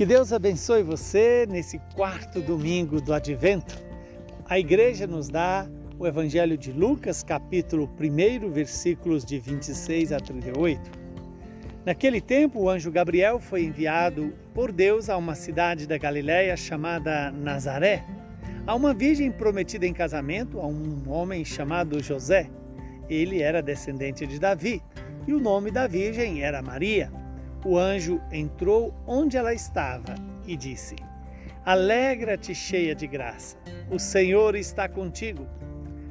Que Deus abençoe você nesse quarto domingo do Advento. A igreja nos dá o Evangelho de Lucas, capítulo 1, versículos de 26 a 38. Naquele tempo, o anjo Gabriel foi enviado por Deus a uma cidade da Galiléia chamada Nazaré, a uma virgem prometida em casamento a um homem chamado José. Ele era descendente de Davi e o nome da virgem era Maria. O anjo entrou onde ela estava e disse: Alegra-te, cheia de graça, o Senhor está contigo.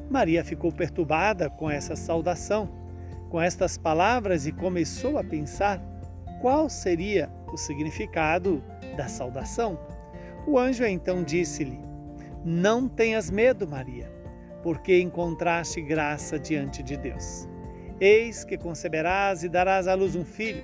Maria ficou perturbada com essa saudação, com estas palavras e começou a pensar qual seria o significado da saudação. O anjo então disse-lhe: Não tenhas medo, Maria, porque encontraste graça diante de Deus. Eis que conceberás e darás à luz um filho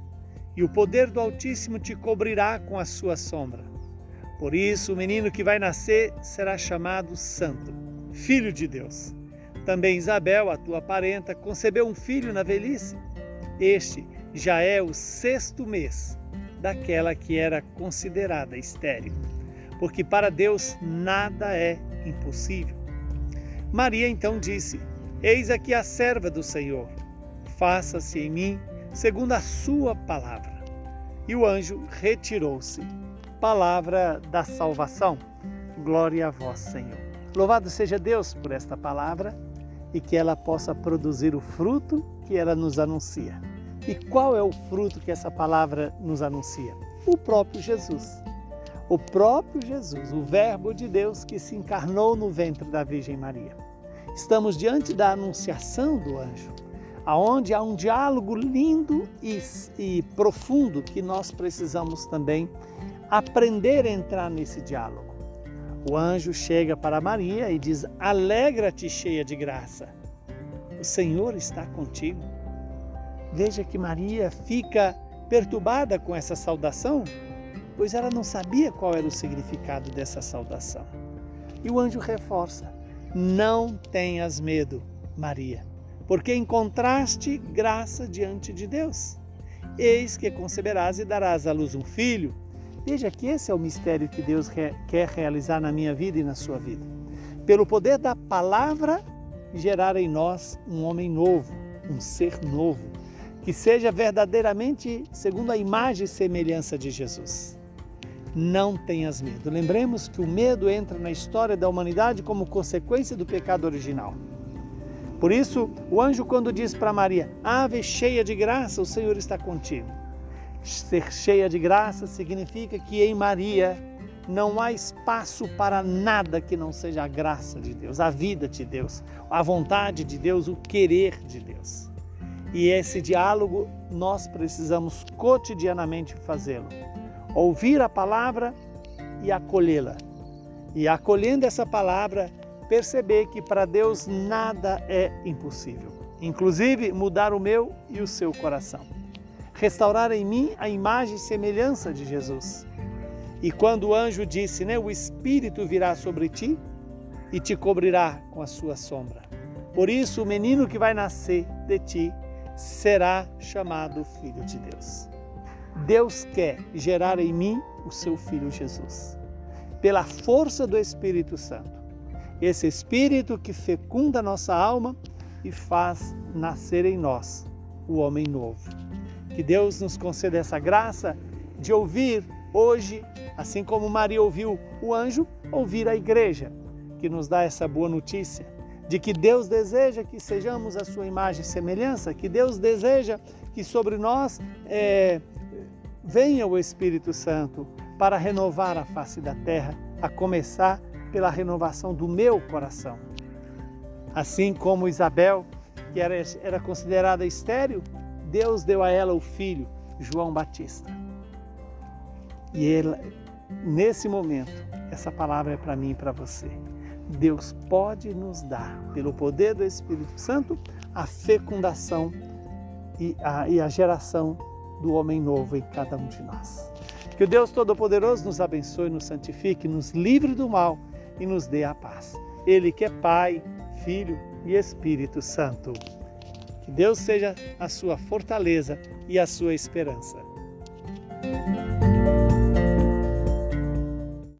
e o poder do Altíssimo te cobrirá com a sua sombra. Por isso, o menino que vai nascer será chamado Santo, Filho de Deus. Também Isabel, a tua parenta, concebeu um filho na velhice. Este já é o sexto mês daquela que era considerada estéril, porque para Deus nada é impossível. Maria então disse: Eis aqui a serva do Senhor, faça-se em mim segundo a sua palavra. E o anjo retirou-se. Palavra da salvação. Glória a vós, Senhor. Louvado seja Deus por esta palavra e que ela possa produzir o fruto que ela nos anuncia. E qual é o fruto que essa palavra nos anuncia? O próprio Jesus. O próprio Jesus, o Verbo de Deus que se encarnou no ventre da Virgem Maria. Estamos diante da anunciação do anjo aonde há um diálogo lindo e, e profundo que nós precisamos também aprender a entrar nesse diálogo. O anjo chega para Maria e diz: Alegra-te, cheia de graça, o Senhor está contigo. Veja que Maria fica perturbada com essa saudação, pois ela não sabia qual era o significado dessa saudação. E o anjo reforça: Não tenhas medo, Maria porque encontraste graça diante de Deus. Eis que conceberás e darás à luz um filho. Veja que esse é o mistério que Deus quer realizar na minha vida e na sua vida. Pelo poder da palavra, gerar em nós um homem novo, um ser novo, que seja verdadeiramente segundo a imagem e semelhança de Jesus. Não tenhas medo. Lembremos que o medo entra na história da humanidade como consequência do pecado original. Por isso, o anjo, quando diz para Maria: Ave cheia de graça, o Senhor está contigo. Ser cheia de graça significa que em Maria não há espaço para nada que não seja a graça de Deus, a vida de Deus, a vontade de Deus, o querer de Deus. E esse diálogo nós precisamos cotidianamente fazê-lo. Ouvir a palavra e acolhê-la. E acolhendo essa palavra, perceber que para Deus nada é impossível, inclusive mudar o meu e o seu coração. Restaurar em mim a imagem e semelhança de Jesus. E quando o anjo disse, né, o Espírito virá sobre ti e te cobrirá com a sua sombra. Por isso, o menino que vai nascer de ti será chamado Filho de Deus. Deus quer gerar em mim o seu Filho Jesus, pela força do Espírito Santo esse Espírito que fecunda nossa alma e faz nascer em nós o homem novo. Que Deus nos conceda essa graça de ouvir hoje, assim como Maria ouviu o anjo, ouvir a igreja, que nos dá essa boa notícia de que Deus deseja que sejamos a sua imagem e semelhança, que Deus deseja que sobre nós é, venha o Espírito Santo para renovar a face da terra, a começar pela renovação do meu coração. Assim como Isabel, que era, era considerada estéril, Deus deu a ela o filho, João Batista. E nesse momento, essa palavra é para mim e para você. Deus pode nos dar, pelo poder do Espírito Santo, a fecundação e a, e a geração do homem novo em cada um de nós. Que o Deus Todo-Poderoso nos abençoe, nos santifique, nos livre do mal e nos dê a paz. Ele que é Pai, Filho e Espírito Santo. Que Deus seja a sua fortaleza e a sua esperança.